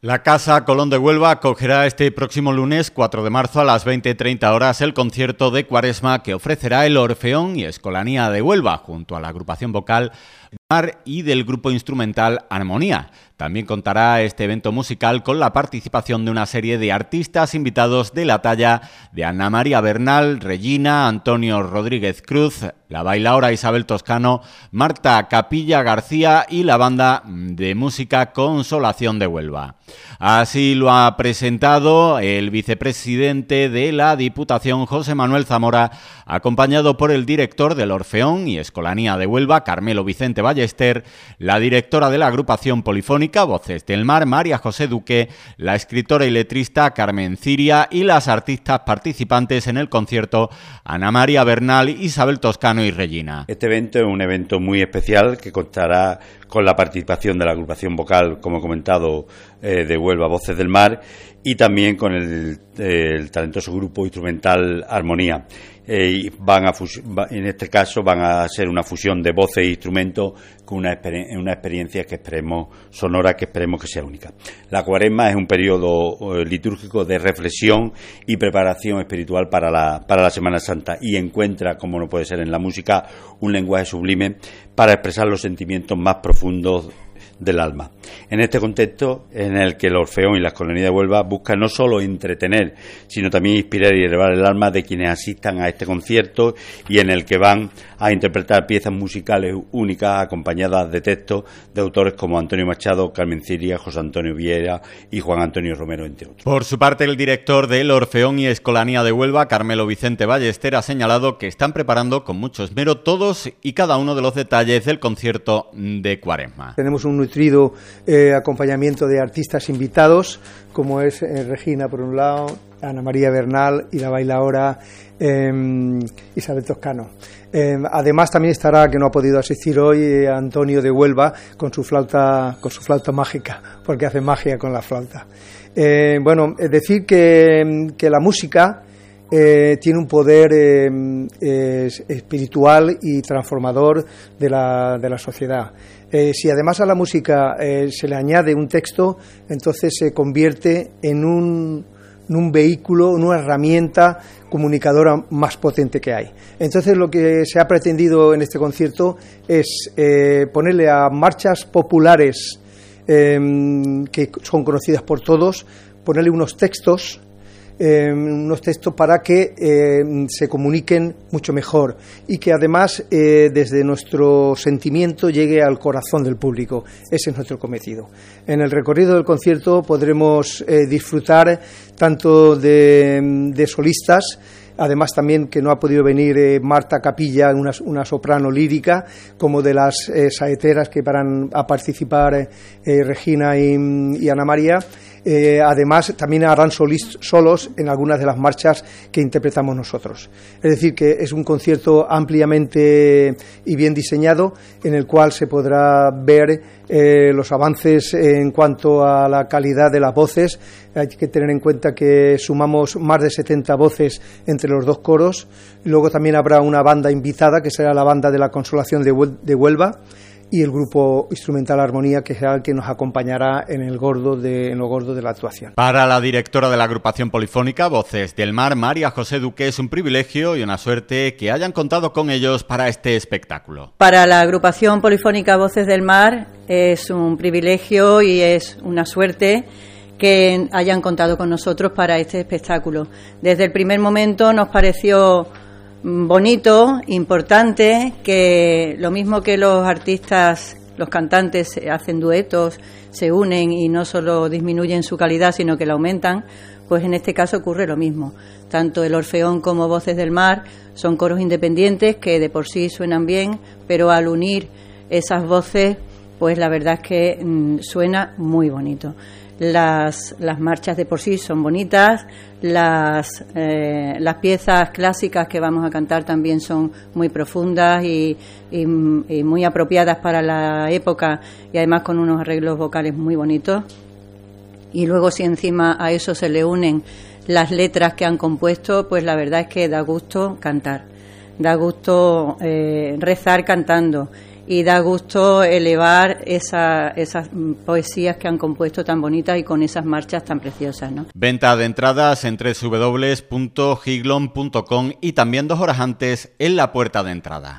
La Casa Colón de Huelva acogerá este próximo lunes 4 de marzo a las 20.30 horas el concierto de Cuaresma que ofrecerá el Orfeón y Escolanía de Huelva junto a la agrupación vocal y del grupo instrumental Armonía. También contará este evento musical con la participación de una serie de artistas invitados de la talla de Ana María Bernal, Regina, Antonio Rodríguez Cruz, la bailaora Isabel Toscano, Marta Capilla García y la banda de música Consolación de Huelva. Así lo ha presentado el vicepresidente de la Diputación, José Manuel Zamora, acompañado por el director del Orfeón y Escolanía de Huelva, Carmelo Vicente Ballester, la directora de la agrupación polifónica Voces del Mar, María José Duque, la escritora y letrista Carmen Ciria y las artistas participantes en el concierto Ana María Bernal, Isabel Toscano y Regina. Este evento es un evento muy especial que contará con la participación de la agrupación vocal, como he comentado, eh, de Huelva Voces del Mar y también con el, talentoso grupo instrumental Armonía. Eh, van a en este caso van a ser una fusión de voces e instrumentos con una, una experiencia que esperemos sonora que esperemos que sea única. La cuaresma es un periodo eh, litúrgico de reflexión y preparación espiritual para la, para la Semana Santa y encuentra, como no puede ser en la música, un lenguaje sublime para expresar los sentimientos más profundos del alma. En este contexto en el que el Orfeón y la Escolanía de Huelva buscan no solo entretener, sino también inspirar y elevar el alma de quienes asistan a este concierto y en el que van a interpretar piezas musicales únicas acompañadas de textos de autores como Antonio Machado, Carmen Ciria, José Antonio Viera y Juan Antonio Romero, entre otros. Por su parte, el director del Orfeón y Escolanía de Huelva, Carmelo Vicente Ballester, ha señalado que están preparando con mucho esmero todos y cada uno de los detalles del concierto de Cuaresma. Tenemos un nutrido eh, acompañamiento de artistas invitados, como es eh, Regina por un lado, Ana María Bernal y la bailaora em, Isabel Toscano. Em, además también estará, que no ha podido asistir hoy, eh, Antonio de Huelva con su flauta, con su flauta mágica, porque hace magia con la flauta. bueno, es decir que, que la música tiene un poder em, espiritual y transformador de la, de la sociedad. Eh, si además a la música eh, se le añade un texto, entonces se convierte en un, vehículo, en una herramienta comunicadora más potente que hay. Entonces lo que se ha pretendido en este concierto es eh, ponerle a marchas populares em, que son conocidas por todos, ponerle unos textos eh, unos textos para que eh, se comuniquen mucho mejor y que además eh, desde nuestro sentimiento llegue al corazón del público. Ese es nuestro cometido. En el recorrido del concierto podremos disfrutar tanto de solistas, además también que no ha podido venir Marta Capilla, una, una, soprano lírica, como de las saeteras que van a participar Regina y, Ana María. Además, también harán solos en algunas de las marchas que interpretamos nosotros. Es decir, que es un concierto ampliamente y bien diseñado en el cual se podrá ver los avances en cuanto a la calidad de las voces. Hay que tener en cuenta que sumamos más de 70 voces entre los dos coros. Luego también habrá una banda invitada, que será la banda de la Consolación de Huelva, y el grupo instrumental Armonía, que será el que nos acompañará en el gordo de, en lo gordo de la actuación. Para la directora de la agrupación polifónica Voces del Mar, María José Duque, es un privilegio y una suerte que hayan contado con ellos para este espectáculo. Para la agrupación polifónica Voces del Mar es un privilegio y es una suerte que hayan contado con nosotros para este espectáculo. Desde el primer momento nos pareció bonito, importante, que lo mismo que los artistas, los cantantes hacen duetos, se unen y no solo disminuyen su calidad, sino que la aumentan, pues en este caso ocurre lo mismo. Tanto el Orfeón como Voces del Mar son coros independientes que de por sí suenan bien, pero al unir esas voces, pues la verdad es que mm, suena muy bonito. Las, las marchas de por sí son bonitas, las, eh, las piezas clásicas que vamos a cantar también son muy profundas y, y, muy apropiadas para la época y además con unos arreglos vocales muy bonitos. Y luego si encima a eso se le unen las letras que han compuesto, pues la verdad es que da gusto cantar, da gusto eh, rezar cantando y da gusto elevar esas poesías que han compuesto tan bonitas y con esas marchas tan preciosas. ¿no? Venta de entradas en www.giglon.com y también dos horas antes en la puerta de entrada.